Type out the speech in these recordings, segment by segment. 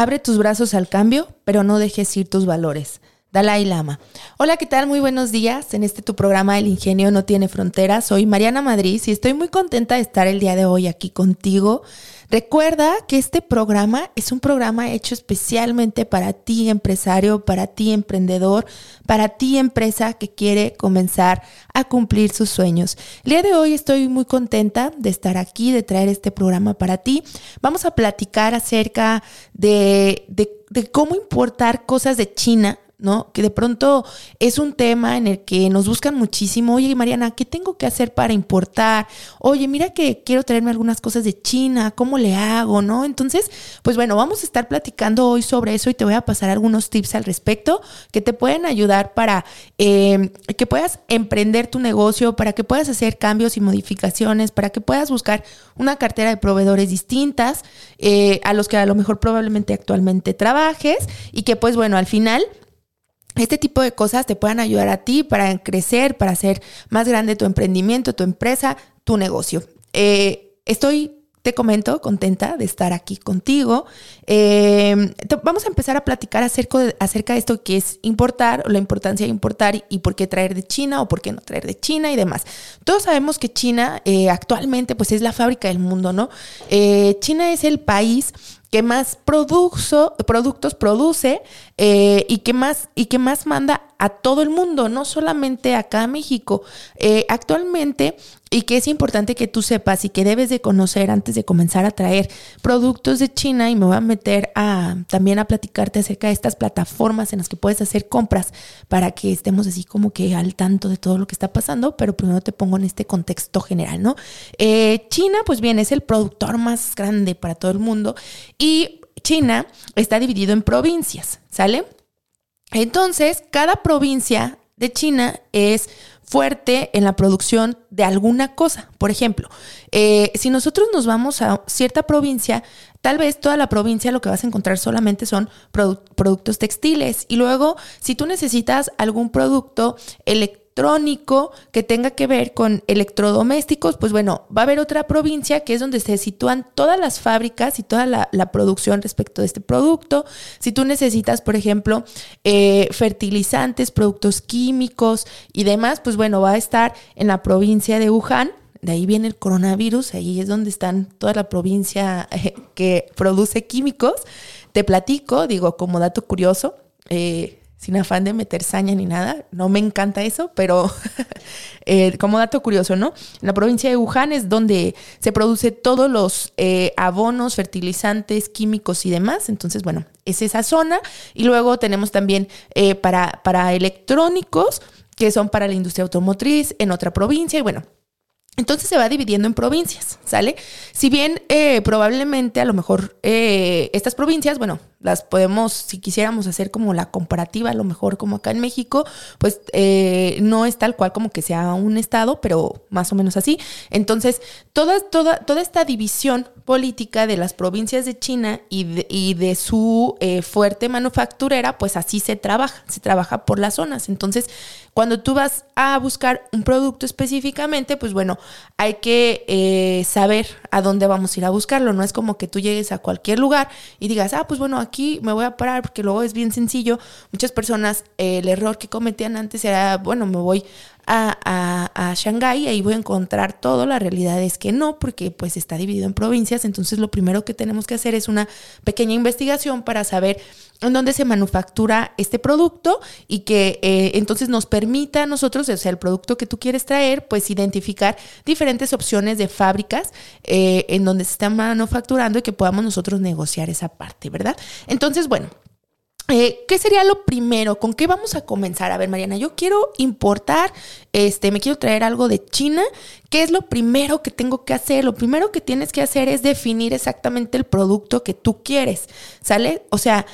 Abre tus brazos al cambio, pero no dejes ir tus valores. Dalai Lama. Hola, ¿qué tal? Muy buenos días. En este tu programa El Ingenio no tiene fronteras. Soy Mariana Madrid y estoy muy contenta de estar el día de hoy aquí contigo. Recuerda que este programa es un programa hecho especialmente para ti empresario, para ti emprendedor, para ti empresa que quiere comenzar a cumplir sus sueños. El día de hoy estoy muy contenta de estar aquí, de traer este programa para ti. Vamos a platicar acerca de, de, de cómo importar cosas de China ¿no? Que de pronto es un tema en el que nos buscan muchísimo. Oye, Mariana, ¿qué tengo que hacer para importar? Oye, mira que quiero traerme algunas cosas de China, ¿cómo le hago? ¿No? Entonces, pues bueno, vamos a estar platicando hoy sobre eso y te voy a pasar algunos tips al respecto que te pueden ayudar para eh, que puedas emprender tu negocio, para que puedas hacer cambios y modificaciones, para que puedas buscar una cartera de proveedores distintas eh, a los que a lo mejor probablemente actualmente trabajes y que pues bueno, al final este tipo de cosas te puedan ayudar a ti para crecer, para hacer más grande tu emprendimiento, tu empresa, tu negocio. Eh, estoy te comento, contenta de estar aquí contigo. Eh, vamos a empezar a platicar acerca de, acerca de esto que es importar, la importancia de importar y, por qué traer de China o por qué no traer de China y demás. Todos sabemos que China eh, actualmente pues es la fábrica del mundo, ¿no? China es el país que más productos produce eh, y, que más, y que más manda a todo el mundo, no solamente acá a México. Eh, actualmente, y que es importante que tú sepas y que debes de conocer antes de comenzar a traer productos de China, y me voy a meter a, también a platicarte acerca de estas plataformas en las que puedes hacer compras para que estemos así como que al tanto de todo lo que está pasando, pero primero te pongo en este contexto general, ¿no? Eh, China, pues bien, es el productor más grande para todo el mundo y China está dividido en provincias, ¿sale? Entonces, cada provincia de China es fuerte en la producción de alguna cosa. Por ejemplo, eh, si nosotros nos vamos a cierta provincia, tal vez toda la provincia lo que vas a encontrar solamente son productos textiles. Y luego, si tú necesitas algún producto electrónico, electrónico que tenga que ver con electrodomésticos, pues bueno, va a haber otra provincia que es donde se sitúan todas las fábricas y toda la, producción respecto de este producto. Si tú necesitas, por ejemplo, eh, fertilizantes, productos químicos y demás, pues bueno, va a estar en la provincia de Wuhan. De ahí viene el coronavirus, ahí es donde están toda la provincia eh, que produce químicos. Te platico, digo, como dato curioso, eh, sin afán de meter saña ni nada. No me encanta eso, pero eh, como dato curioso, ¿no? En la provincia de Wuhan es donde se produce todos los eh, abonos, fertilizantes, químicos y demás. Entonces, bueno, es esa zona. Y luego tenemos también eh, para, para electrónicos, que son para la industria automotriz, en otra provincia. Y bueno, entonces se va dividiendo en provincias, ¿sale? Si bien probablemente a lo mejor estas provincias, bueno, las podemos, si quisiéramos hacer como la comparativa, a lo mejor como acá en México, pues eh, no es tal cual como que sea un estado, pero más o menos así. Entonces, toda, toda, toda esta división política de las provincias de China y de, y de su eh, fuerte manufacturera, pues así se trabaja, se trabaja por las zonas. Entonces, cuando tú vas a buscar un producto específicamente, pues bueno, hay que eh, saber a dónde vamos a ir a buscarlo. No es como que tú llegues a cualquier lugar y digas, ah, pues bueno, aquí me voy a parar porque luego es bien sencillo. Muchas personas, el error que cometían antes era, bueno, me voy a, a, a Shanghái ahí voy a encontrar todo. La realidad es que no, porque pues está dividido en provincias. Entonces lo primero que tenemos que hacer es una pequeña investigación para saber en dónde se manufactura este producto y que eh, entonces nos permita a nosotros, o sea, el producto que tú quieres traer, pues identificar diferentes opciones de fábricas eh, en donde se está manufacturando y que podamos nosotros negociar esa parte, ¿verdad? Entonces, bueno. Eh, ¿Qué sería lo primero? ¿Con qué vamos a comenzar? A ver, Mariana, yo quiero importar, este, me quiero traer algo de China. ¿Qué es lo primero que tengo que hacer? Lo primero que tienes que hacer es definir exactamente el producto que tú quieres, ¿sale? O sea,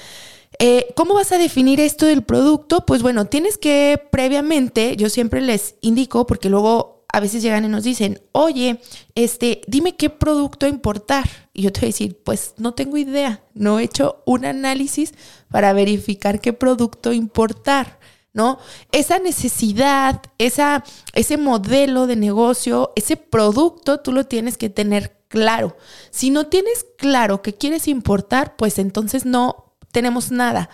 Eh, ¿Cómo vas a definir esto del producto? Pues bueno, tienes que previamente, yo siempre les indico, porque luego a veces llegan y nos dicen, oye, este, dime qué producto importar. Y yo te voy a decir, pues no tengo idea, no he hecho un análisis para verificar qué producto importar. ¿No? Esa necesidad, esa, ese modelo de negocio, ese producto, tú lo tienes que tener claro. Si no tienes claro que quieres importar, pues entonces no tenemos nada.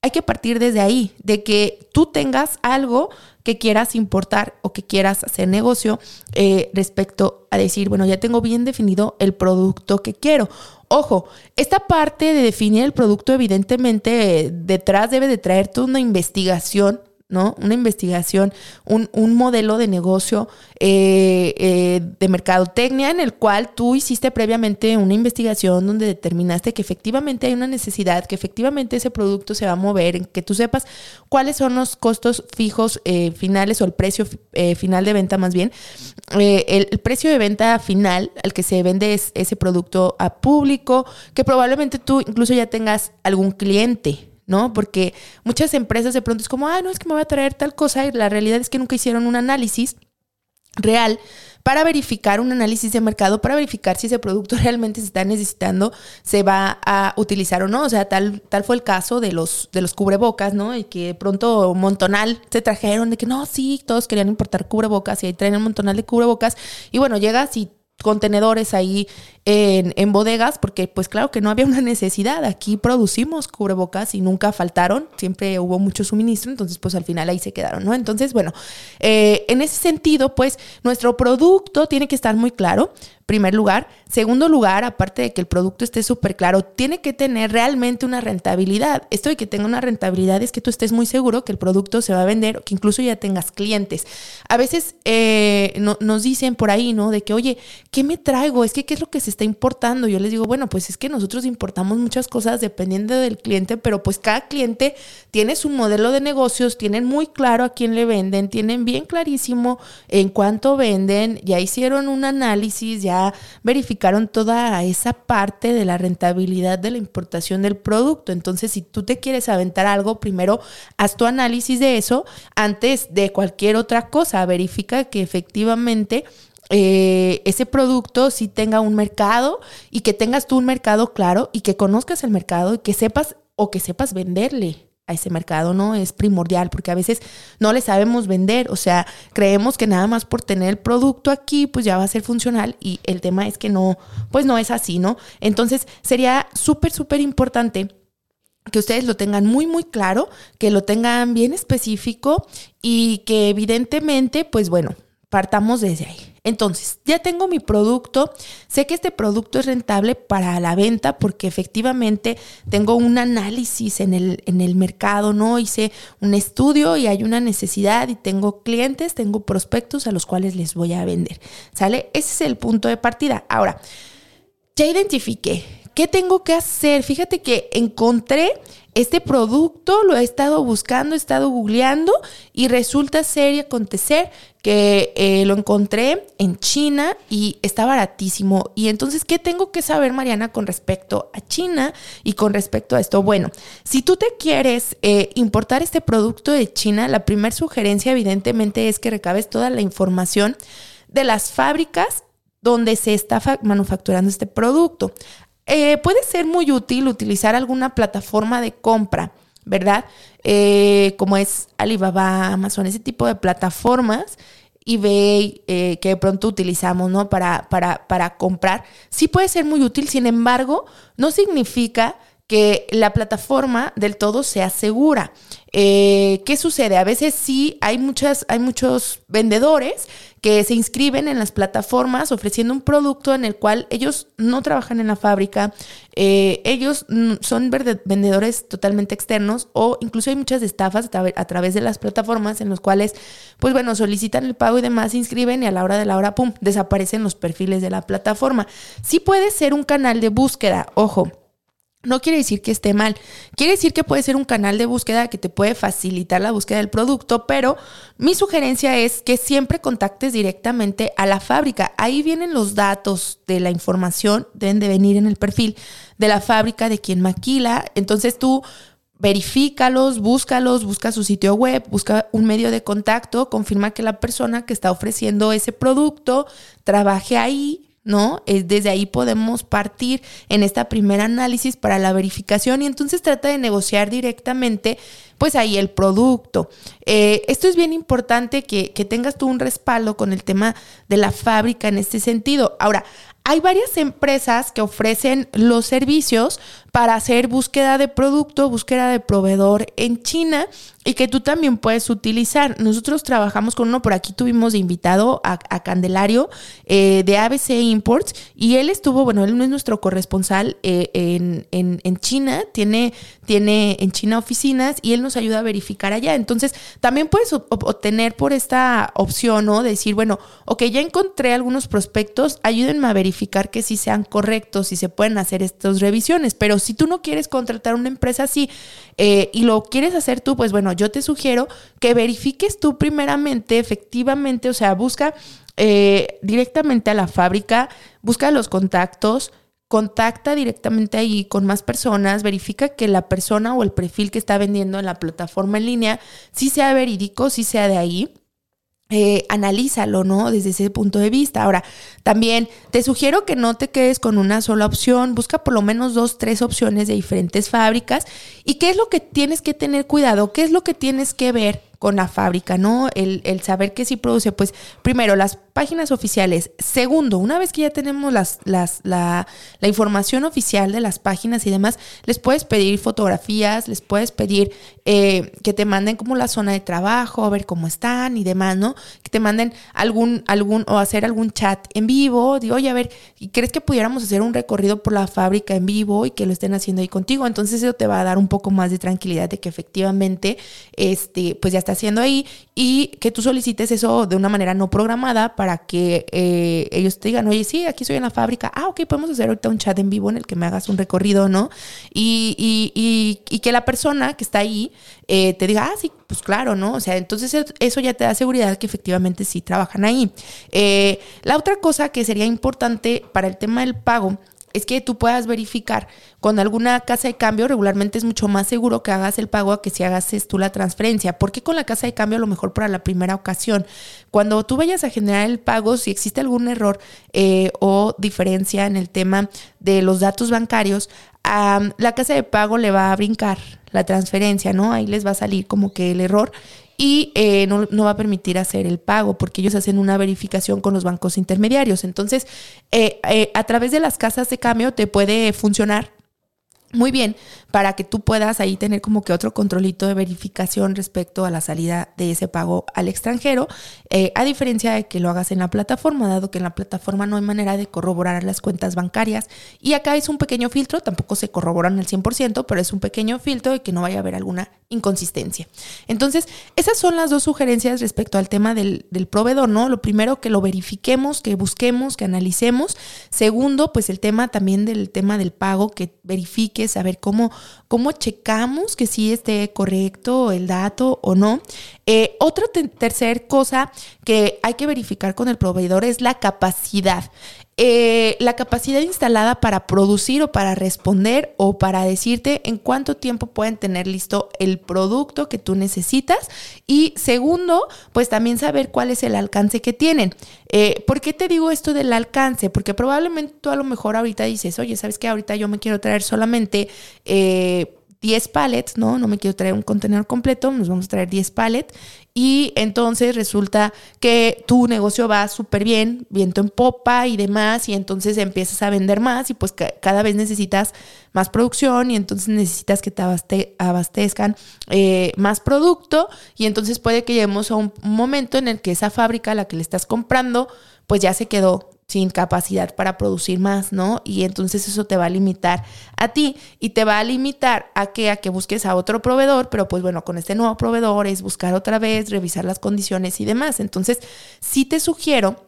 Hay que partir desde ahí, de que tú tengas algo que quieras importar o que quieras hacer negocio eh, respecto a decir, bueno, ya tengo bien definido el producto que quiero. Ojo, esta parte de definir el producto, evidentemente, detrás debe de traer toda una investigación ¿no? Una investigación, un, modelo de negocio eh, eh, de mercadotecnia en el cual tú hiciste previamente una investigación donde determinaste que efectivamente hay una necesidad, que efectivamente ese producto se va a mover, que tú sepas cuáles son los costos fijos eh, finales o el precio final de venta más bien. El, el, precio de venta final al que se vende es ese producto a público, que probablemente tú incluso ya tengas algún cliente, ¿no? Porque muchas empresas de pronto es como, ah, no, es que me voy a traer tal cosa y la realidad es que nunca hicieron un análisis real para verificar un análisis de mercado, para verificar si ese producto realmente se está necesitando, se va a utilizar o no. O sea, tal, tal fue el caso de los, de los cubrebocas, ¿no? Y que pronto montonal se trajeron de que no, sí, todos querían importar cubrebocas y ahí traen un montonal de cubrebocas. Y bueno, llegas y contenedores ahí en, bodegas, porque pues claro que no había una necesidad. Aquí producimos cubrebocas y nunca faltaron, siempre hubo mucho suministro, entonces pues al final ahí se quedaron, ¿no? Entonces, bueno, eh, en ese sentido, pues nuestro producto tiene que estar muy claro, primer lugar. Segundo lugar, aparte de que el producto esté súper claro, tiene que tener realmente una rentabilidad. Esto de que tenga una rentabilidad es que tú estés muy seguro que el producto se va a vender o que incluso ya tengas clientes. A veces eh, nos dicen por ahí, ¿no? De que, oye, ¿qué me traigo? Es que, ¿qué es lo que se está importando? Yo les digo, bueno, pues es que nosotros importamos muchas cosas dependiendo del cliente, pero pues cada cliente tiene su modelo de negocios, tienen muy claro a quién le venden, tienen bien clarísimo en cuánto venden, ya hicieron un análisis, ya verificaron toda esa parte de la rentabilidad de la importación del producto. Entonces, si tú te quieres aventar algo, primero haz tu análisis de eso antes de cualquier otra cosa. Verifica que efectivamente eh, ese producto sí tenga un mercado y que tengas tú un mercado claro y que conozcas el mercado y que sepas o que sepas venderle a ese mercado, ¿no? Es primordial porque a veces no le sabemos vender, o sea, creemos que nada más por tener el producto aquí, pues ya va a ser funcional y el tema es que no, pues no es así, ¿no? Entonces sería súper, súper importante que ustedes lo tengan muy, muy claro, que lo tengan bien específico y que evidentemente, pues bueno, partamos desde ahí. Entonces, ya tengo mi producto, sé que este producto es rentable para la venta porque efectivamente tengo un análisis en el, en el mercado, ¿no? Hice un estudio y hay una necesidad y tengo clientes, tengo prospectos a los cuales les voy a vender, ¿sale? Ese es el punto de partida. Ahora, ya identifiqué, ¿qué tengo que hacer? Fíjate que encontré este producto lo he estado buscando, he estado googleando y resulta ser y acontecer que eh, lo encontré en China y está baratísimo. Y entonces, ¿qué tengo que saber, Mariana, con respecto a China y con respecto a esto? Bueno, si tú te quieres eh, importar este producto de China, la primera sugerencia evidentemente es que recabes toda la información de las fábricas donde se está manufacturando este producto. Eh, puede ser muy útil utilizar alguna plataforma de compra, ¿verdad? Eh, como es Alibaba, Amazon, ese tipo de plataformas eBay eh, que de pronto utilizamos, ¿no? Para, para, para comprar. Sí puede ser muy útil, sin embargo, no significa que la plataforma del todo sea segura. Eh, ¿Qué sucede? A veces sí hay, muchas, hay muchos vendedores que se inscriben en las plataformas ofreciendo un producto en el cual ellos no trabajan en la fábrica, eh, ellos son vendedores totalmente externos o incluso hay muchas estafas a, través de las plataformas en los cuales, pues bueno, solicitan el pago y demás, se inscriben y a la hora de la hora, ¡pum!, desaparecen los perfiles de la plataforma. Sí puede ser un canal de búsqueda, ojo. No quiere decir que esté mal, quiere decir que puede ser un canal de búsqueda que te puede facilitar la búsqueda del producto, pero mi sugerencia es que siempre contactes directamente a la fábrica. Ahí vienen los datos de la información, deben de venir en el perfil de la fábrica, de quien maquila. Entonces tú verifícalos, búscalos, busca su sitio web, busca un medio de contacto, confirma que la persona que está ofreciendo ese producto trabaje ahí, ¿no? Desde ahí podemos partir en esta primera análisis para la verificación y entonces trata de negociar directamente, pues ahí el producto. Eh, esto es bien importante que, que tengas tú un respaldo con el tema de la fábrica en este sentido. Ahora, hay varias empresas que ofrecen los servicios para hacer búsqueda de producto, búsqueda de proveedor en China y que tú también puedes utilizar. Nosotros trabajamos con uno, por aquí tuvimos de invitado a, Candelario eh, de ABC Imports y él estuvo, bueno, él no es nuestro corresponsal eh, en, China, tiene, tiene en China oficinas y él nos ayuda a verificar allá. Entonces, también puedes obtener por esta opción, ¿no? Decir, bueno, ok, ya encontré algunos prospectos, ayúdenme a verificar que sí sean correctos y se pueden hacer estas revisiones, pero si tú no quieres contratar una empresa así eh, y lo quieres hacer tú, pues bueno, yo te sugiero que verifiques tú primeramente, efectivamente, o sea, busca eh, directamente a la fábrica, busca los contactos, contacta directamente ahí con más personas, verifica que la persona o el perfil que está vendiendo en la plataforma en línea sí sea verídico, sí sea de ahí. Eh, analízalo, ¿no? Desde ese punto de vista. Ahora, también te sugiero que no te quedes con una sola opción, busca por lo menos dos, tres opciones de diferentes fábricas. ¿Y qué es lo que tienes que tener cuidado? ¿Qué es lo que tienes que ver con la fábrica, ¿no? El, saber que sí produce, pues primero las páginas oficiales. Segundo, una vez que ya tenemos las, las, la, la, información oficial de las páginas y demás, les puedes pedir fotografías, les puedes pedir eh, que te manden como la zona de trabajo, a ver cómo están y demás, ¿no? Que te manden algún, algún, o hacer algún chat en vivo. Digo, oye, a ver, ¿crees que pudiéramos hacer un recorrido por la fábrica en vivo y que lo estén haciendo ahí contigo? Entonces eso te va a dar un poco más de tranquilidad de que efectivamente, este, pues ya haciendo ahí y que tú solicites eso de una manera no programada para que eh, ellos te digan, oye, sí, aquí soy en la fábrica. Ah, ok, podemos hacer ahorita un chat en vivo en el que me hagas un recorrido, ¿no? Y, y, y, que la persona que está ahí eh, te diga, ah, sí, pues claro, ¿no? O sea, entonces eso ya te da seguridad que efectivamente sí trabajan ahí. Eh, la otra cosa que sería importante para el tema del pago es que tú puedas verificar con alguna casa de cambio, regularmente es mucho más seguro que hagas el pago a que si hagas tú la transferencia. porque con la casa de cambio a lo mejor para la primera ocasión? Cuando tú vayas a generar el pago, si existe algún error eh, o diferencia en el tema de los datos bancarios, la casa de pago le va a brincar la transferencia, ¿no? Ahí les va a salir como que el error y eh, no, no, va a permitir hacer el pago porque ellos hacen una verificación con los bancos intermediarios. Entonces, eh, eh, a través de las casas de cambio te puede funcionar muy bien para que tú puedas ahí tener como que otro controlito de verificación respecto a la salida de ese pago al extranjero, eh, a diferencia de que lo hagas en la plataforma, dado que en la plataforma no hay manera de corroborar las cuentas bancarias. Y acá es un pequeño filtro, tampoco se corroboran al 100%, pero es un pequeño filtro de que no vaya a haber alguna inconsistencia. Entonces, esas son las dos sugerencias respecto al tema del, del proveedor, ¿no? Lo primero, que lo verifiquemos, que busquemos, que analicemos. Segundo, pues el tema también del tema del pago, que verifique, saber cómo cómo checamos que sí esté correcto el dato o no. Eh, otra tercera cosa que hay que verificar con el proveedor es la capacidad. Eh, la capacidad instalada para producir o para responder o para decirte en cuánto tiempo pueden tener listo el producto que tú necesitas. Y segundo, pues también saber cuál es el alcance que tienen. Eh, ¿Por qué te digo esto del alcance? Porque probablemente tú a lo mejor ahorita dices, oye, ¿sabes qué? Ahorita yo me quiero traer solamente... Eh, 10 pallets, ¿no? No me quiero traer un contenedor completo, nos vamos a traer 10 pallets. Y entonces resulta que tu negocio va súper bien, viento en popa y demás, y entonces empiezas a vender más y pues cada vez necesitas más producción y entonces necesitas que te abastezcan eh, más producto y entonces puede que lleguemos a un momento en el que esa fábrica a la que le estás comprando pues ya se quedó sin capacidad para producir más, ¿no? Y entonces eso te va a limitar a ti y te va a limitar a que a que busques a otro proveedor, pero pues bueno, con este nuevo proveedor es buscar otra vez, revisar las condiciones y demás. Entonces, sí te sugiero,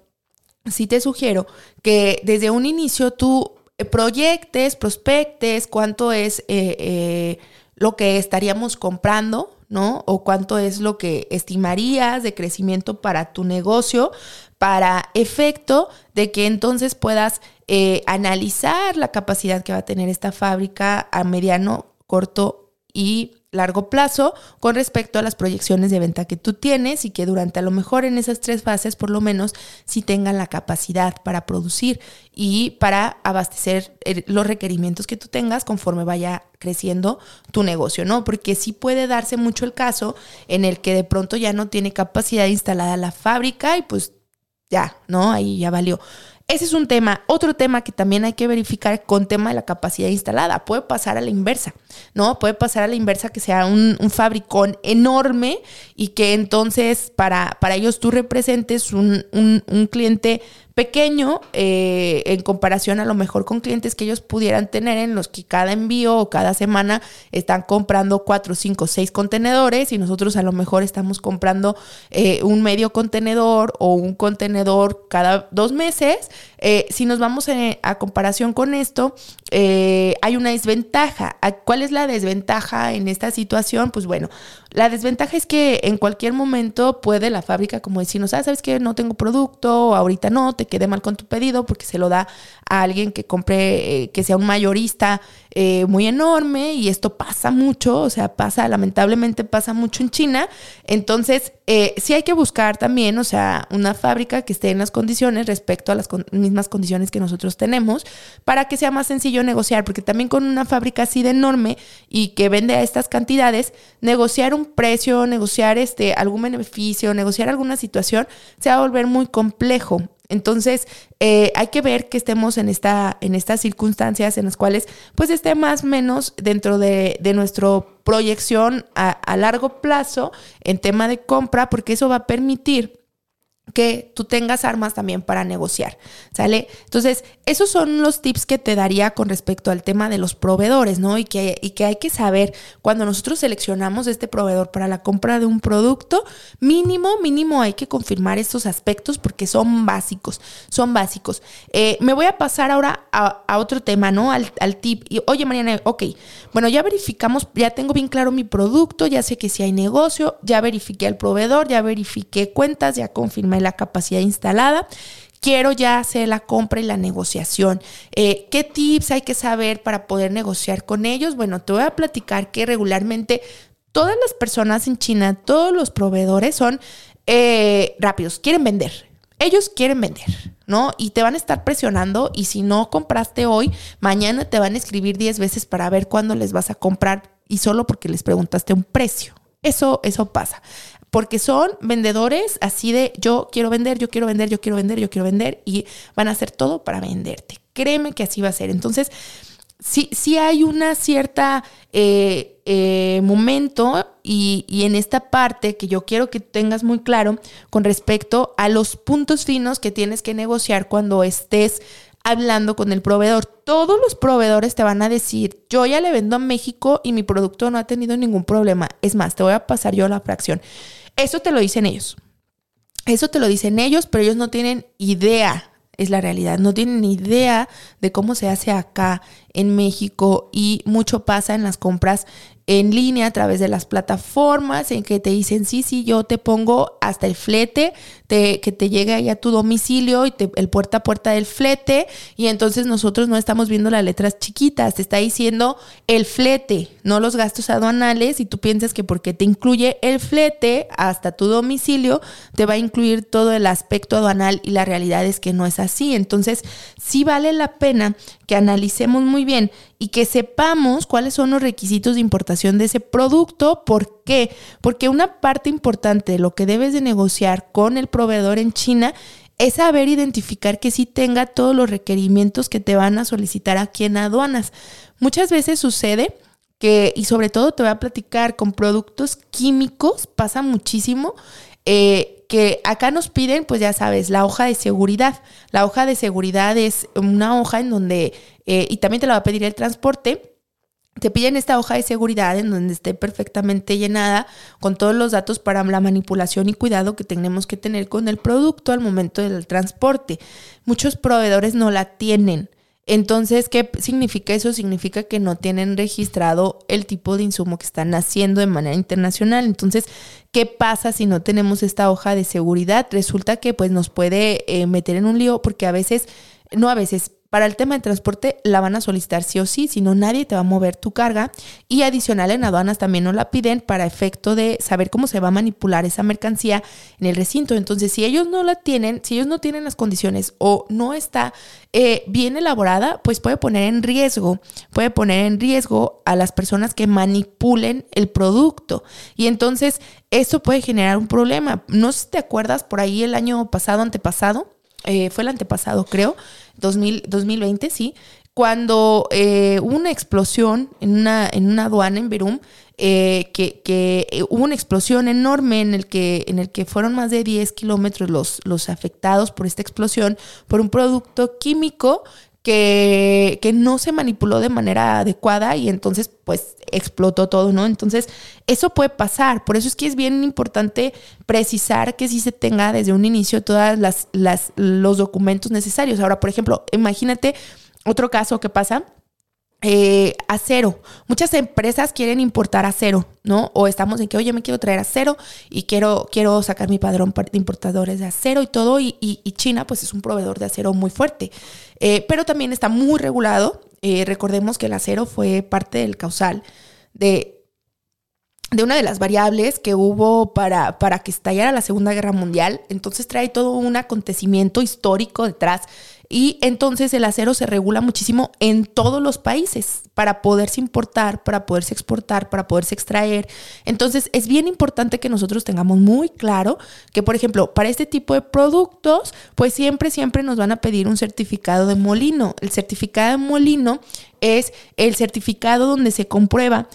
sí te sugiero que desde un inicio tú proyectes, prospectes cuánto es eh, eh, lo que estaríamos comprando, ¿no? O cuánto es lo que estimarías de crecimiento para tu negocio para efecto de que entonces puedas eh, analizar la capacidad que va a tener esta fábrica a mediano, corto y largo plazo con respecto a las proyecciones de venta que tú tienes y que durante a lo mejor en esas tres fases por lo menos sí tengan la capacidad para producir y para abastecer eh, los requerimientos que tú tengas conforme vaya creciendo tu negocio, ¿no? Porque sí puede darse mucho el caso en el que de pronto ya no tiene capacidad instalada la fábrica y pues ya, ¿no? Ahí ya valió. Ese es un tema. Otro tema que también hay que verificar con tema de la capacidad instalada. Puede pasar a la inversa, ¿no? Puede pasar a la inversa que sea un, fabricón enorme y que entonces para, para ellos tú representes un, un, un cliente pequeño eh, en comparación a lo mejor con clientes que ellos pudieran tener en los que cada envío o cada semana están comprando cuatro, cinco, seis contenedores y nosotros a lo mejor estamos comprando eh, un medio contenedor o un contenedor cada dos meses. Eh, si nos vamos a comparación con esto, hay una desventaja. ¿Cuál es la desventaja en esta situación? Pues bueno, la desventaja es que en cualquier momento puede la fábrica como decirnos, ah, sabes que no tengo producto, ahorita no, te quedé mal con tu pedido porque se lo da a alguien que compre, eh, que sea un mayorista eh, muy enorme y esto pasa mucho, o sea, pasa, lamentablemente pasa mucho en China. Entonces, eh, sí hay que buscar también, o sea, una fábrica que esté en las condiciones respecto a las mismas condiciones que nosotros tenemos para que sea más sencillo negociar, porque también con una fábrica así de enorme y que vende a estas cantidades, negociar un precio, negociar este, algún beneficio, negociar alguna situación, se va a volver muy complejo. Entonces, eh, hay que ver que estemos en, esta, en estas circunstancias en las cuales pues esté más o menos dentro de, de nuestra proyección a, a largo plazo en tema de compra, porque eso va a permitir que tú tengas armas también para negociar, ¿sale? Entonces, esos son los tips que te daría con respecto al tema de los proveedores, ¿no? Y que, y que hay que saber cuando nosotros seleccionamos este proveedor para la compra de un producto, mínimo, mínimo hay que confirmar estos aspectos porque son básicos, son básicos. Eh, me voy a pasar ahora a, otro tema, ¿no? Al, al, tip. Y, oye, Mariana, ok, bueno, ya verificamos, ya tengo bien claro mi producto, ya sé que si hay negocio, ya verifiqué al proveedor, ya verifiqué cuentas, ya confirmé la capacidad instalada. Quiero ya hacer la compra y la negociación. Eh, ¿Qué tips hay que saber para poder negociar con ellos? Bueno, te voy a platicar que regularmente todas las personas en China, todos los proveedores son eh, rápidos, quieren vender. Ellos quieren vender, ¿no? Y te van a estar presionando y si no compraste hoy, mañana te van a escribir 10 veces para ver cuándo les vas a comprar y solo porque les preguntaste un precio. Eso, eso pasa porque son vendedores así de yo quiero vender, yo quiero vender, yo quiero vender, yo quiero vender y van a hacer todo para venderte. Créeme que así va a ser. Entonces, sí, sí hay una cierta eh, eh, momento y, y, en esta parte que yo quiero que tengas muy claro con respecto a los puntos finos que tienes que negociar cuando estés hablando con el proveedor. Todos los proveedores te van a decir, yo ya le vendo a México y mi producto no ha tenido ningún problema. Es más, te voy a pasar yo la fracción. Eso te lo dicen ellos. Eso te lo dicen ellos, pero ellos no tienen idea, es la realidad, no tienen idea de cómo se hace acá en México y mucho pasa en las compras en línea a través de las plataformas en que te dicen, sí, sí, yo te pongo hasta el flete, te, que te llegue ahí a tu domicilio y el puerta a puerta del flete y entonces nosotros no estamos viendo las letras chiquitas, te está diciendo el flete, no los gastos aduanales y tú piensas que porque te incluye el flete hasta tu domicilio, te va a incluir todo el aspecto aduanal y la realidad es que no es así. Entonces, sí vale la pena que analicemos muy bien y que sepamos cuáles son los requisitos de importación de ese producto. ¿Por qué? Porque una parte importante de lo que debes de negociar con el proveedor en China es saber identificar que sí tenga todos los requerimientos que te van a solicitar aquí en aduanas. Muchas veces sucede que, y sobre todo te voy a platicar, con productos químicos pasa muchísimo. Eh, que acá nos piden, pues ya sabes, la hoja de seguridad. La hoja de seguridad es una hoja en donde, eh, y también te la va a pedir el transporte, te piden esta hoja de seguridad en donde esté perfectamente llenada con todos los datos para la manipulación y cuidado que tenemos que tener con el producto al momento del transporte. Muchos proveedores no la tienen. Entonces, ¿qué significa eso? Significa que no tienen registrado el tipo de insumo que están haciendo de manera internacional. Entonces, ¿qué pasa si no tenemos esta hoja de seguridad? Resulta que pues nos puede eh, meter en un lío porque a veces, no a veces, para el tema de transporte la van a solicitar sí o sí, si no nadie te va a mover tu carga y adicional en aduanas también nos la piden para efecto de saber cómo se va a manipular esa mercancía en el recinto. Entonces, si ellos no la tienen, si ellos no tienen las condiciones o no está eh, bien elaborada, pues puede poner en riesgo, puede poner en riesgo a las personas que manipulen el producto. Y entonces eso puede generar un problema. No sé si te acuerdas por ahí el año pasado, antepasado, eh, fue el antepasado creo, 2020, sí, cuando eh, hubo una explosión en una, en una aduana en Berum, eh, que, que eh, hubo una explosión enorme en el que, en el que fueron más de 10 kilómetros los, los afectados por esta explosión, por un producto químico que, que, no se manipuló de manera adecuada y entonces pues explotó todo, ¿no? Entonces eso puede pasar, por eso es que es bien importante precisar que sí se tenga desde un inicio todas las, las los documentos necesarios. Ahora, por ejemplo, imagínate otro caso que pasa eh, acero. Muchas empresas quieren importar acero, ¿no? O estamos en que, oye, me quiero traer acero y quiero, quiero sacar mi padrón de importadores de acero y todo. Y, China, pues es un proveedor de acero muy fuerte. Eh, pero también está muy regulado. Eh, recordemos que el acero fue parte del causal de, de una de las variables que hubo para, para que estallara la Segunda Guerra Mundial. Entonces trae todo un acontecimiento histórico detrás y entonces el acero se regula muchísimo en todos los países para poderse importar, para poderse exportar, para poderse extraer. Entonces es bien importante que nosotros tengamos muy claro que, por ejemplo, para este tipo de productos, pues siempre, siempre nos van a pedir un certificado de molino. El certificado de molino es el certificado donde se comprueba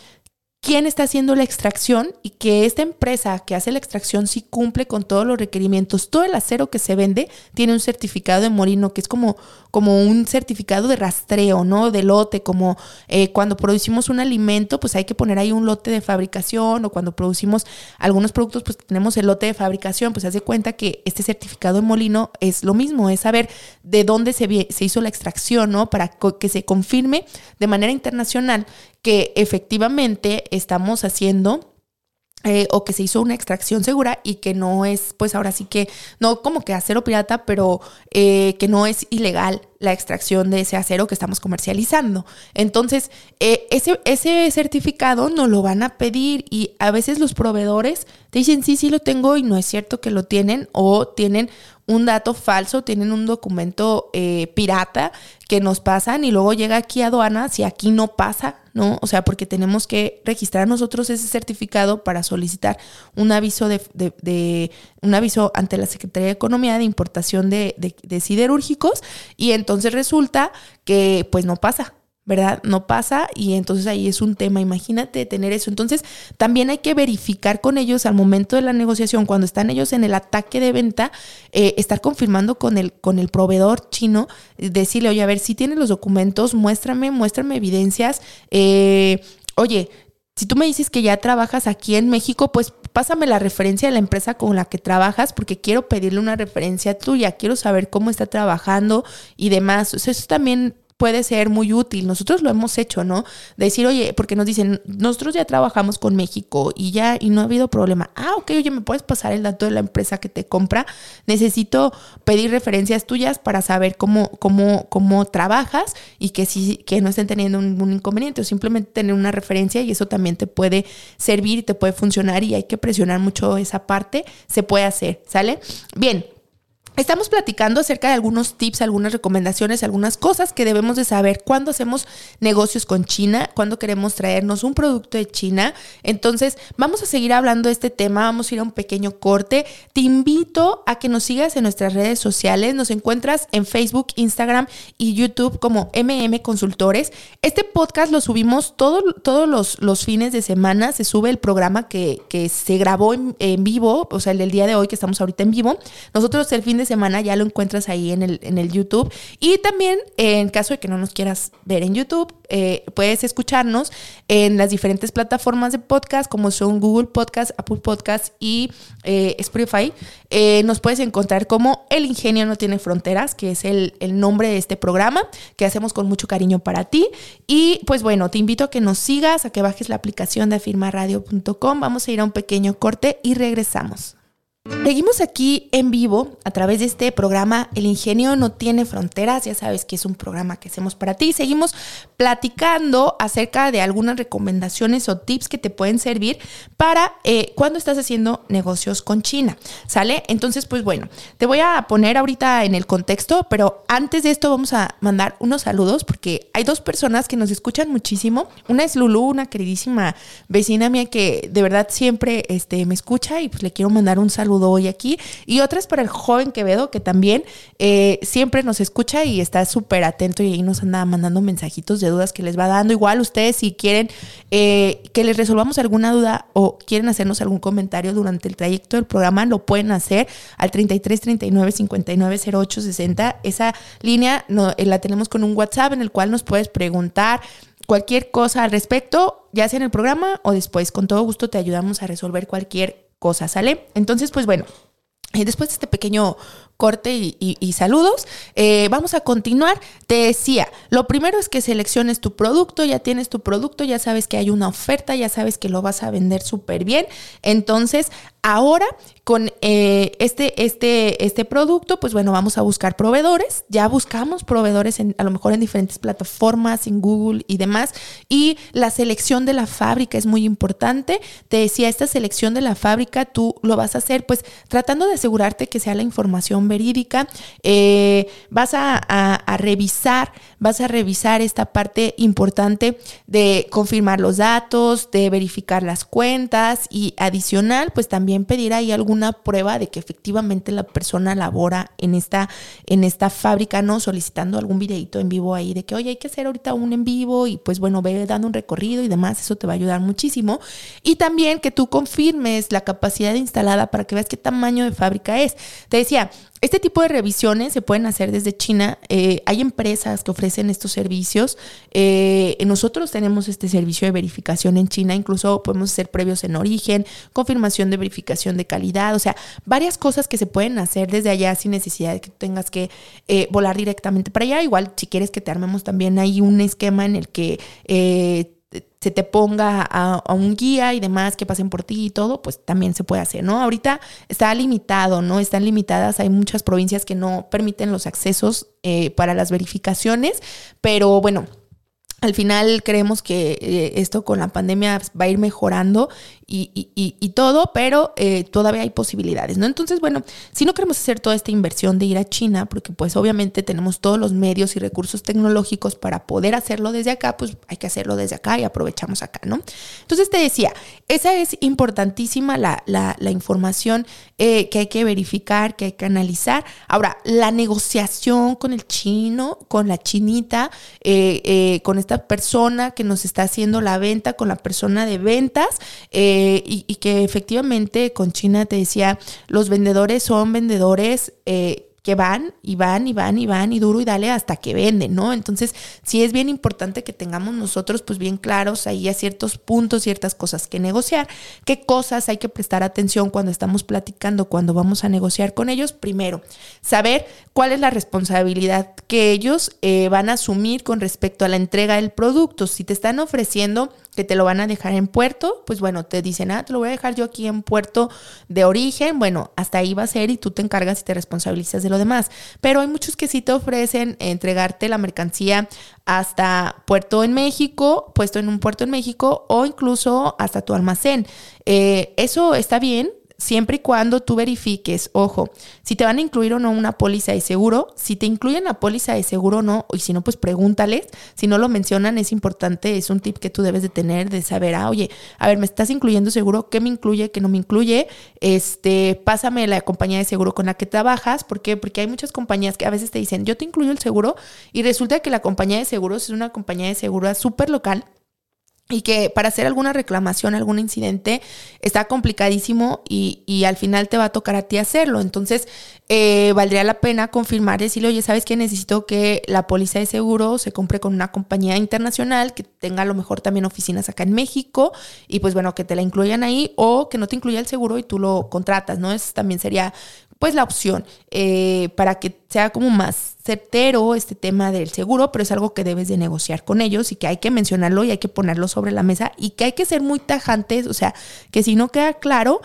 quién está haciendo la extracción y que esta empresa que hace la extracción sí cumple con todos los requerimientos. Todo el acero que se vende tiene un certificado de Morino, que es como, como un certificado de rastreo, ¿no? De lote, como eh, cuando producimos un alimento, pues hay que poner ahí un lote de fabricación, o cuando producimos algunos productos, pues tenemos el lote de fabricación, pues haz de cuenta que este certificado de molino es lo mismo, es saber de dónde se, se hizo la extracción, ¿no? Para que se confirme de manera internacional que efectivamente estamos haciendo eh, o que se hizo una extracción segura y que no es, pues ahora sí que, no como que acero pirata, pero eh, que no es ilegal la extracción de ese acero que estamos comercializando. Entonces, eh, ese, ese certificado nos lo van a pedir y a veces los proveedores te dicen, sí, sí lo tengo y no es cierto que lo tienen o tienen un dato falso, tienen un documento pirata que nos pasan y luego llega aquí a aduanas y aquí no pasa ¿no? O sea, porque tenemos que registrar nosotros ese certificado para solicitar un aviso de, un aviso ante la Secretaría de Economía de importación de, de siderúrgicos y entonces resulta que pues no pasa, ¿verdad? No pasa y entonces ahí es un tema, imagínate tener eso. Entonces también hay que verificar con ellos al momento de la negociación, cuando están ellos en el ataque de venta, eh, estar confirmando con el, con el proveedor chino, decirle, oye, a ver, si tienes los documentos, muéstrame, muéstrame evidencias. Eh, oye, si tú me dices que ya trabajas aquí en México, pues pásame la referencia de la empresa con la que trabajas porque quiero pedirle una referencia tuya, quiero saber cómo está trabajando y demás. O sea, eso también puede ser muy útil. Nosotros lo hemos hecho, ¿no? Decir, oye, porque nos dicen, nosotros ya trabajamos con México y ya, y no ha habido problema. Ah, ok, oye, ¿me puedes pasar el dato de la empresa que te compra? Necesito pedir referencias tuyas para saber cómo, cómo, cómo trabajas y que sí, que no estén teniendo un, inconveniente o simplemente tener una referencia y eso también te puede servir y te puede funcionar y hay que presionar mucho esa parte. Se puede hacer, ¿sale? Bien. Estamos platicando acerca de algunos tips, algunas recomendaciones, algunas cosas que debemos de saber cuando hacemos negocios con China, cuando queremos traernos un producto de China. Entonces, vamos a seguir hablando de este tema, vamos a ir a un pequeño corte. Te invito a que nos sigas en nuestras redes sociales. Nos encuentras en Facebook, Instagram y YouTube como MM Consultores. Este podcast lo subimos todos los, los fines de semana. Se sube el programa que, se grabó en, en, vivo, o sea, el del día de hoy que estamos ahorita en vivo. Nosotros el fin de semana ya lo encuentras ahí en el, en el YouTube. Y también, en caso de que no nos quieras ver en YouTube, eh, puedes escucharnos en las diferentes plataformas de podcast, como son Google Podcast, Apple Podcast y eh, Spotify. Eh, nos puedes encontrar como El Ingenio No Tiene Fronteras, que es el, el nombre de este programa que hacemos con mucho cariño para ti. Y pues bueno, te invito a que nos sigas, a que bajes la aplicación de afirmaradio.com. Vamos a ir a un pequeño corte y regresamos. Seguimos aquí en vivo a través de este programa El Ingenio no tiene fronteras, ya sabes que es un programa que hacemos para ti. Seguimos platicando acerca de algunas recomendaciones o tips que te pueden servir para eh, cuando estás haciendo negocios con China. ¿Sale? Entonces, pues bueno, te voy a poner ahorita en el contexto, pero antes de esto vamos a mandar unos saludos porque hay dos personas que nos escuchan muchísimo. Una es Lulu, una queridísima vecina mía que de verdad siempre este, me escucha y pues le quiero mandar un saludo hoy aquí. Y otra es para el joven Quevedo, que también eh, siempre nos escucha y está súper atento y ahí nos anda mandando mensajitos de dudas que les va dando. Igual ustedes si quieren eh, que les resolvamos alguna duda o quieren hacernos algún comentario durante el trayecto del programa, lo pueden hacer al 33 39 59 08 60. Esa línea no, eh, la tenemos con un WhatsApp en el cual nos puedes preguntar cualquier cosa al respecto, ya sea en el programa o después. Con todo gusto te ayudamos a resolver cualquier cosa, ¿sale? Entonces, pues bueno, eh, después de este pequeño corte y, saludos. Eh, vamos a continuar. Te decía, lo primero es que selecciones tu producto, ya tienes tu producto, ya sabes que hay una oferta, ya sabes que lo vas a vender súper bien. Entonces, ahora con eh, este, este, este producto, pues bueno, vamos a buscar proveedores. Ya buscamos proveedores en, a lo mejor en diferentes plataformas, en Google y demás. Y la selección de la fábrica es muy importante. Te decía, esta selección de la fábrica tú lo vas a hacer pues tratando de asegurarte que sea la información verídica, eh, vas a, revisar, vas a revisar esta parte importante de confirmar los datos, de verificar las cuentas y adicional, pues también pedir ahí alguna prueba de que efectivamente la persona labora en esta, en esta fábrica, ¿no? Solicitando algún videito en vivo ahí de que, oye, hay que hacer ahorita un en vivo y pues bueno, ve dando un recorrido y demás, eso te va a ayudar muchísimo. Y también que tú confirmes la capacidad instalada para que veas qué tamaño de fábrica es. Te decía, este tipo de revisiones se pueden hacer desde China. Eh, hay empresas que ofrecen estos servicios. Eh, nosotros tenemos este servicio de verificación en China. Incluso podemos hacer previos en origen, confirmación de verificación de calidad. O sea, varias cosas que se pueden hacer desde allá sin necesidad de que tengas que eh, volar directamente para allá. Igual, si quieres que te armemos también hay un esquema en el que se te ponga a, un guía y demás que pasen por ti y todo, pues también se puede hacer, ¿no? Ahorita está limitado, ¿no? Están limitadas, hay muchas provincias que no permiten los accesos eh, para las verificaciones, pero bueno, al final creemos que eh, esto con la pandemia va a ir mejorando y, todo, pero eh, todavía hay posibilidades, ¿no? Entonces, bueno, si no queremos hacer toda esta inversión de ir a China, porque pues obviamente tenemos todos los medios y recursos tecnológicos para poder hacerlo desde acá, pues hay que hacerlo desde acá y aprovechamos acá, ¿no? Entonces te decía, esa es importantísima la, información eh, que hay que verificar, que hay que analizar. Ahora, la negociación con el chino, con la chinita, con esta persona que nos está haciendo la venta, con la persona de ventas, eh, y, y, que efectivamente con China te decía, los vendedores son vendedores eh, que van y van y van y van y duro y dale hasta que venden, ¿no? Entonces, sí es bien importante que tengamos nosotros pues bien claros ahí a ciertos puntos, ciertas cosas que negociar, qué cosas hay que prestar atención cuando estamos platicando, cuando vamos a negociar con ellos. Primero, saber cuál es la responsabilidad que ellos eh, van a asumir con respecto a la entrega del producto. Si te están ofreciendo que te lo van a dejar en puerto, pues bueno, te dicen, ah, te lo voy a dejar yo aquí en puerto de origen, bueno, hasta ahí va a ser y tú te encargas y te responsabilizas de lo demás. Pero hay muchos que sí te ofrecen entregarte la mercancía hasta puerto en México, puesto en un puerto en México o incluso hasta tu almacén. Eh, eso está bien, siempre y cuando tú verifiques, ojo, si te van a incluir o no una póliza de seguro, si te incluyen la póliza de seguro o no, y si no, pues pregúntales, si no lo mencionan, es importante, es un tip que tú debes de tener, de saber, ah, oye, a ver, me estás incluyendo seguro, ¿qué me incluye, qué no me incluye? Este, pásame la compañía de seguro con la que trabajas, ¿por qué? Porque hay muchas compañías que a veces te dicen, yo te incluyo el seguro, y resulta que la compañía de seguros es una compañía de seguro súper local, y que para hacer alguna reclamación, algún incidente, está complicadísimo y, y, al final te va a tocar a ti hacerlo. Entonces, eh, valdría la pena confirmar, decirle, oye, ¿sabes qué? Necesito que la póliza de seguro se compre con una compañía internacional que tenga a lo mejor también oficinas acá en México y pues bueno, que te la incluyan ahí o que no te incluya el seguro y tú lo contratas, ¿no? Eso también sería pues la opción eh, para que sea como más certero este tema del seguro, pero es algo que debes de negociar con ellos y que hay que mencionarlo y hay que ponerlo sobre la mesa y que hay que ser muy tajantes, o sea, que si no queda claro,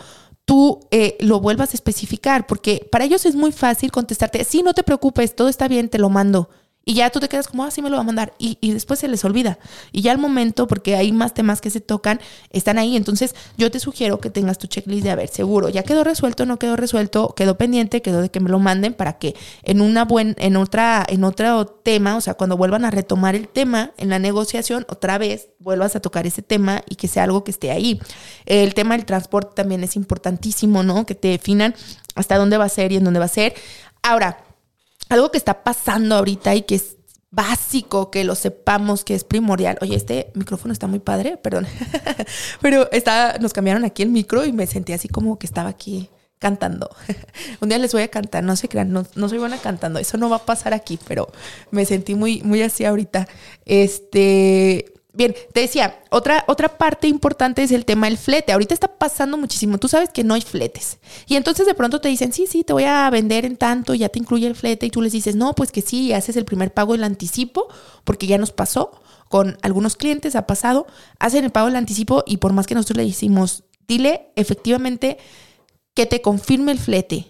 tú eh, lo vuelvas a especificar, porque para ellos es muy fácil contestarte, sí, no te preocupes, todo está bien, te lo mando. Y ya tú te quedas como, ah, sí me lo va a mandar. Y, y, después se les olvida. Y ya al momento, porque hay más temas que se tocan, están ahí. Entonces yo te sugiero que tengas tu checklist de, a ver, seguro, ya quedó resuelto, no quedó resuelto, quedó pendiente, quedó de que me lo manden para que en una buena, en otra, en otro tema, o sea, cuando vuelvan a retomar el tema en la negociación, otra vez vuelvas a tocar ese tema y que sea algo que esté ahí. El tema del transporte también es importantísimo, ¿no? Que te definan hasta dónde va a ser y en dónde va a ser. Ahora, algo que está pasando ahorita y que es básico que lo sepamos, que es primordial. Oye, este micrófono está muy padre, perdón. Pero está, nos cambiaron aquí el micro y me sentí así como que estaba aquí cantando. Un día les voy a cantar, no se crean, no, no, soy buena cantando, eso no va a pasar aquí, pero me sentí muy, muy así ahorita. Este, Bien, te decía, otra, otra parte importante es el tema del flete. Ahorita está pasando muchísimo. Tú sabes que no hay fletes. Y entonces de pronto te dicen, sí, sí, te voy a vender en tanto, ya te incluye el flete. Y tú les dices, no, pues que sí, haces el primer pago del anticipo, porque ya nos pasó. Con algunos clientes ha pasado, hacen el pago del anticipo y por más que nosotros le decimos, dile efectivamente que te confirme el flete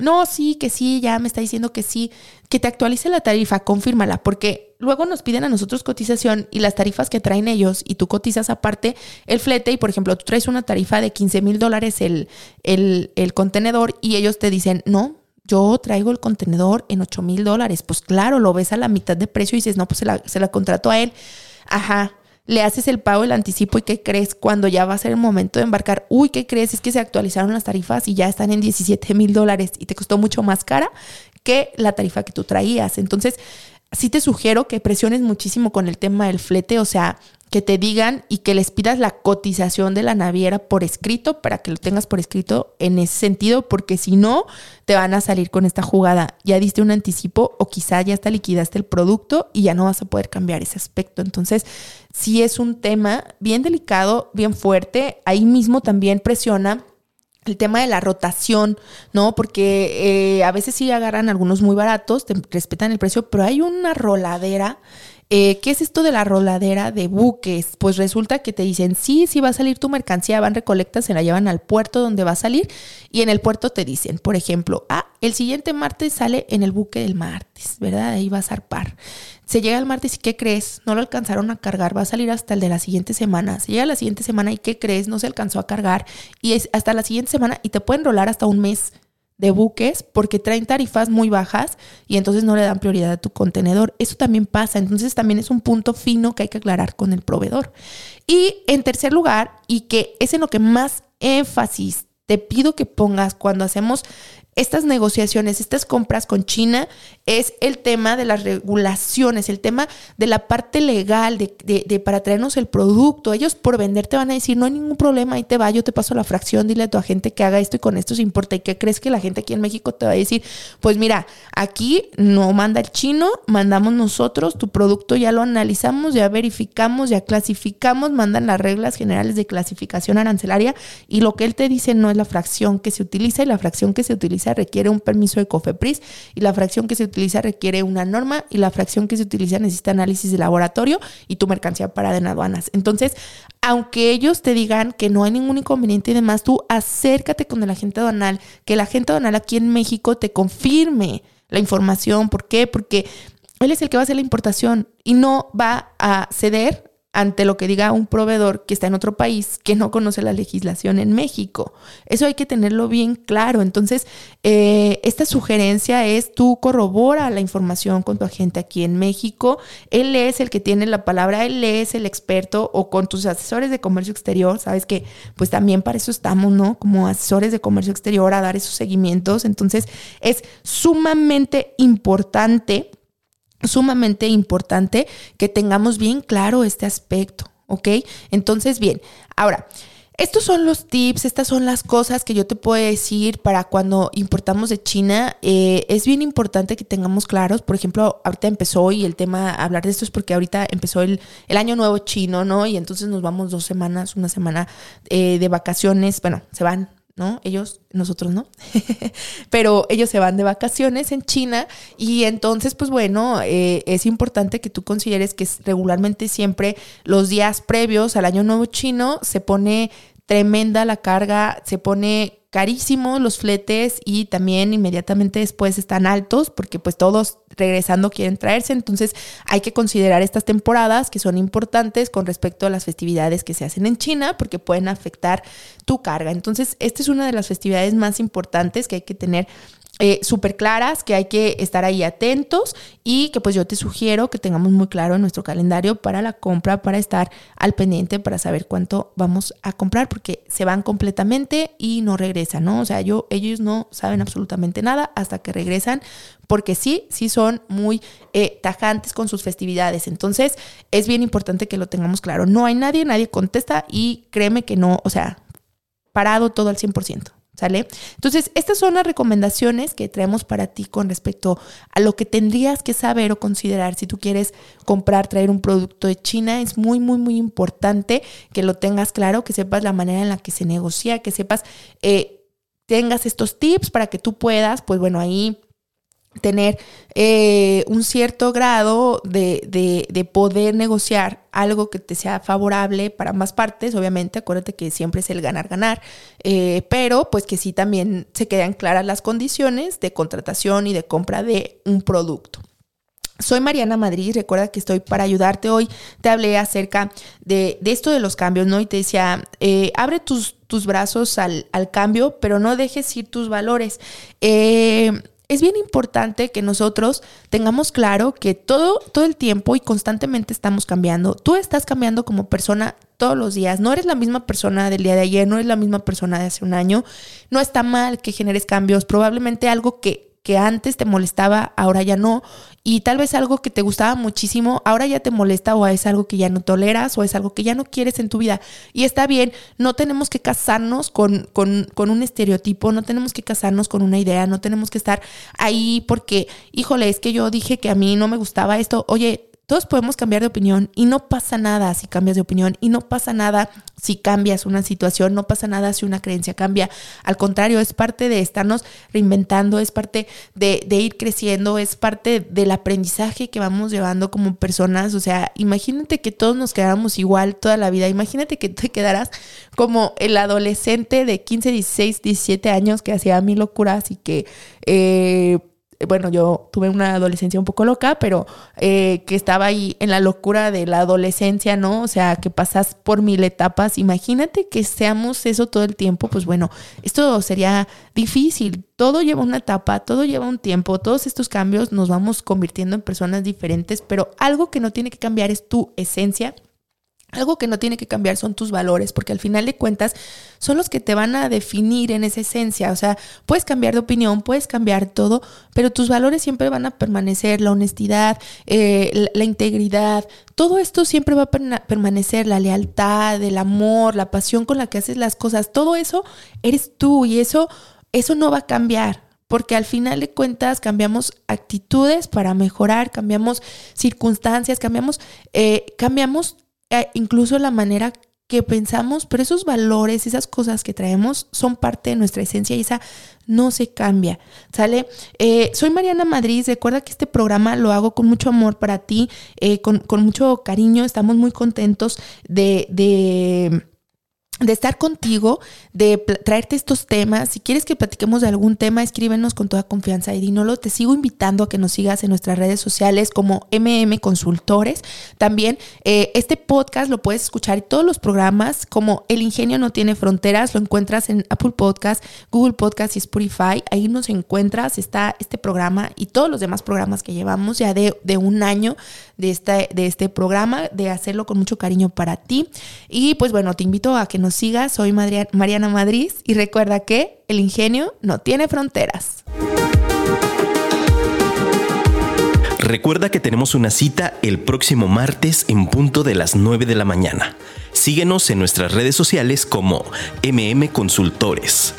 no, sí, que sí, ya me está diciendo que sí, que te actualice la tarifa, confírmala, porque luego nos piden a nosotros cotización y las tarifas que traen ellos y tú cotizas aparte el flete y por ejemplo tú traes una tarifa de 15 mil dólares el, el, el contenedor y ellos te dicen, no, yo traigo el contenedor en 8 mil dólares. Pues claro, lo ves a la mitad de precio y dices, no, pues se la, se la contrato a él. Ajá, le haces el pago, el anticipo y ¿qué crees? Cuando ya va a ser el momento de embarcar, uy, ¿qué crees? Es que se actualizaron las tarifas y ya están en 17 mil dólares y te costó mucho más cara que la tarifa que tú traías. Entonces, sí te sugiero que presiones muchísimo con el tema del flete, o sea, que te digan y que les pidas la cotización de la naviera por escrito para que lo tengas por escrito en ese sentido, porque si no, te van a salir con esta jugada. Ya diste un anticipo o quizá ya hasta liquidaste el producto y ya no vas a poder cambiar ese aspecto. Entonces, sí es un tema bien delicado, bien fuerte. Ahí mismo también presiona el tema de la rotación, ¿no? Porque eh, a veces sí agarran algunos muy baratos, te respetan el precio, pero hay una roladera eh, ¿Qué es esto de la roladera de buques? Pues resulta que te dicen, sí, sí va a salir tu mercancía, van, recolectas, se la llevan al puerto donde va a salir y en el puerto te dicen, por ejemplo, ah, el siguiente martes sale en el buque del martes, ¿verdad? Ahí va a zarpar. Se llega el martes y ¿qué crees? No lo alcanzaron a cargar, va a salir hasta el de la siguiente semana. Se llega la siguiente semana y ¿qué crees? No se alcanzó a cargar y es hasta la siguiente semana y te pueden rolar hasta un mes de buques porque traen tarifas muy bajas y entonces no le dan prioridad a tu contenedor. Eso también pasa, entonces también es un punto fino que hay que aclarar con el proveedor. Y en tercer lugar, y que es en lo que más énfasis te pido que pongas cuando hacemos estas negociaciones, estas compras con China, es el tema de las regulaciones, el tema de la parte legal, de, para traernos el producto. Ellos por vender te van a decir, no hay ningún problema, ahí te va, yo te paso la fracción, dile a tu agente que haga esto y con esto se importa. ¿Y qué crees que la gente aquí en México te va a decir? Pues mira, aquí no manda el chino, mandamos nosotros, tu producto ya lo analizamos, ya verificamos, ya clasificamos, mandan las reglas generales de clasificación arancelaria y lo que él te dice no es la fracción que se utiliza y la fracción que se utiliza requiere un permiso de COFEPRIS y la fracción que se utiliza requiere una norma y la fracción que se utiliza necesita análisis de laboratorio y tu mercancía parada en aduanas. Entonces, aunque ellos te digan que no hay ningún inconveniente y demás, tú acércate con el agente aduanal, que el agente aduanal aquí en México te confirme la información. ¿Por qué? Porque él es el que va a hacer la importación y no va a ceder ante lo que diga un proveedor que está en otro país que no conoce la legislación en México. Eso hay que tenerlo bien claro. Entonces, eh, esta sugerencia es tú corrobora la información con tu agente aquí en México. Él es el que tiene la palabra, él es el experto o con tus asesores de comercio exterior. Sabes que pues también para eso estamos, ¿no? Como asesores de comercio exterior a dar esos seguimientos. Entonces, es sumamente importante sumamente importante que tengamos bien claro este aspecto, ¿ok? Entonces, bien, ahora, estos son los tips, estas son las cosas que yo te puedo decir para cuando importamos de China. Eh, es bien importante que tengamos claros, por ejemplo, ahorita empezó y el tema, hablar de esto es porque ahorita empezó el, el año nuevo chino, ¿no? Y entonces nos vamos dos semanas, una semana eh, de vacaciones, bueno, se van ¿no? Ellos, nosotros no, pero ellos se van de vacaciones en China y entonces, pues bueno, eh, es importante que tú consideres que regularmente siempre los días previos al Año Nuevo Chino se pone tremenda la carga, se pone carísimos los fletes y también inmediatamente después están altos porque pues todos regresando quieren traerse, entonces hay que considerar estas temporadas que son importantes con respecto a las festividades que se hacen en China porque pueden afectar tu carga. Entonces, esta es una de las festividades más importantes que hay que tener eh, súper claras, que hay que estar ahí atentos y que pues yo te sugiero que tengamos muy claro nuestro calendario para la compra, para estar al pendiente, para saber cuánto vamos a comprar, porque se van completamente y no regresan, ¿no? O sea, yo, ellos no saben absolutamente nada hasta que regresan, porque sí, sí son muy eh, tajantes con sus festividades. Entonces, es bien importante que lo tengamos claro. No hay nadie, nadie contesta y créeme que no, o sea, parado todo al 100%. ¿Sale? Entonces, estas son las recomendaciones que traemos para ti con respecto a lo que tendrías que saber o considerar si tú quieres comprar, traer un producto de China. Es muy, muy, muy importante que lo tengas claro, que sepas la manera en la que se negocia, que sepas, eh, tengas estos tips para que tú puedas, pues bueno, ahí tener eh, un cierto grado de, de, poder negociar algo que te sea favorable para ambas partes, obviamente, acuérdate que siempre es el ganar-ganar, eh, pero pues que sí también se quedan claras las condiciones de contratación y de compra de un producto. Soy Mariana Madrid, recuerda que estoy para ayudarte hoy. Te hablé acerca de, de esto de los cambios, ¿no? Y te decía, eh, abre tus, tus brazos al, al, cambio, pero no dejes ir tus valores. Es bien importante que nosotros tengamos claro que todo, todo el tiempo y constantemente estamos cambiando. Tú estás cambiando como persona todos los días. No eres la misma persona del día de ayer, no eres la misma persona de hace un año. No está mal que generes cambios. Probablemente algo que que antes te molestaba, ahora ya no, y tal vez algo que te gustaba muchísimo, ahora ya te molesta o es algo que ya no toleras o es algo que ya no quieres en tu vida. Y está bien, no tenemos que casarnos con, con, con un estereotipo, no tenemos que casarnos con una idea, no tenemos que estar ahí porque, híjole, es que yo dije que a mí no me gustaba esto, oye, todos podemos cambiar de opinión y no pasa nada si cambias de opinión y no pasa nada si cambias una situación, no pasa nada si una creencia cambia. Al contrario, es parte de estarnos reinventando, es parte de, ir creciendo, es parte del aprendizaje que vamos llevando como personas. O sea, imagínate que todos nos quedáramos igual toda la vida. Imagínate que te quedaras como el adolescente de 15, 16, 17 años que hacía mil locuras y que... Eh, bueno, yo tuve una adolescencia un poco loca, pero eh, que estaba ahí en la locura de la adolescencia, ¿no? O sea, que pasas por mil etapas. Imagínate que seamos eso todo el tiempo, pues bueno, esto sería difícil. Todo lleva una etapa, todo lleva un tiempo, todos estos cambios nos vamos convirtiendo en personas diferentes, pero algo que no tiene que cambiar es tu esencia algo que no tiene que cambiar son tus valores, porque al final de cuentas son los que te van a definir en esa esencia. O sea, puedes cambiar de opinión, puedes cambiar todo, pero tus valores siempre van a permanecer, la honestidad, eh, la, integridad, todo esto siempre va a permanecer, la lealtad, el amor, la pasión con la que haces las cosas, todo eso eres tú y eso, eso no va a cambiar porque al final de cuentas cambiamos actitudes para mejorar, cambiamos circunstancias, cambiamos, eh, cambiamos incluso la manera que pensamos, pero esos valores, esas cosas que traemos son parte de nuestra esencia y esa no se cambia, ¿sale? Eh, soy Mariana Madrid, recuerda que este programa lo hago con mucho amor para ti, eh, con, con, mucho cariño, estamos muy contentos de, de de estar contigo, de traerte estos temas. Si quieres que platiquemos de algún tema, escríbenos con toda confianza y Dinolo. Te sigo invitando a que nos sigas en nuestras redes sociales como MM Consultores. También eh, este podcast lo puedes escuchar y todos los programas como El Ingenio No Tiene Fronteras, lo encuentras en Apple Podcast, Google Podcast y Spotify. Ahí nos encuentras, está este programa y todos los demás programas que llevamos ya de, de un año de este, de este programa, de hacerlo con mucho cariño para ti. Y pues bueno, te invito a que nos sigas. Soy Mariana Madrid y recuerda que el ingenio no tiene fronteras. Recuerda que tenemos una cita el próximo martes en punto de las 9 de la mañana. Síguenos en nuestras redes sociales como MM Consultores.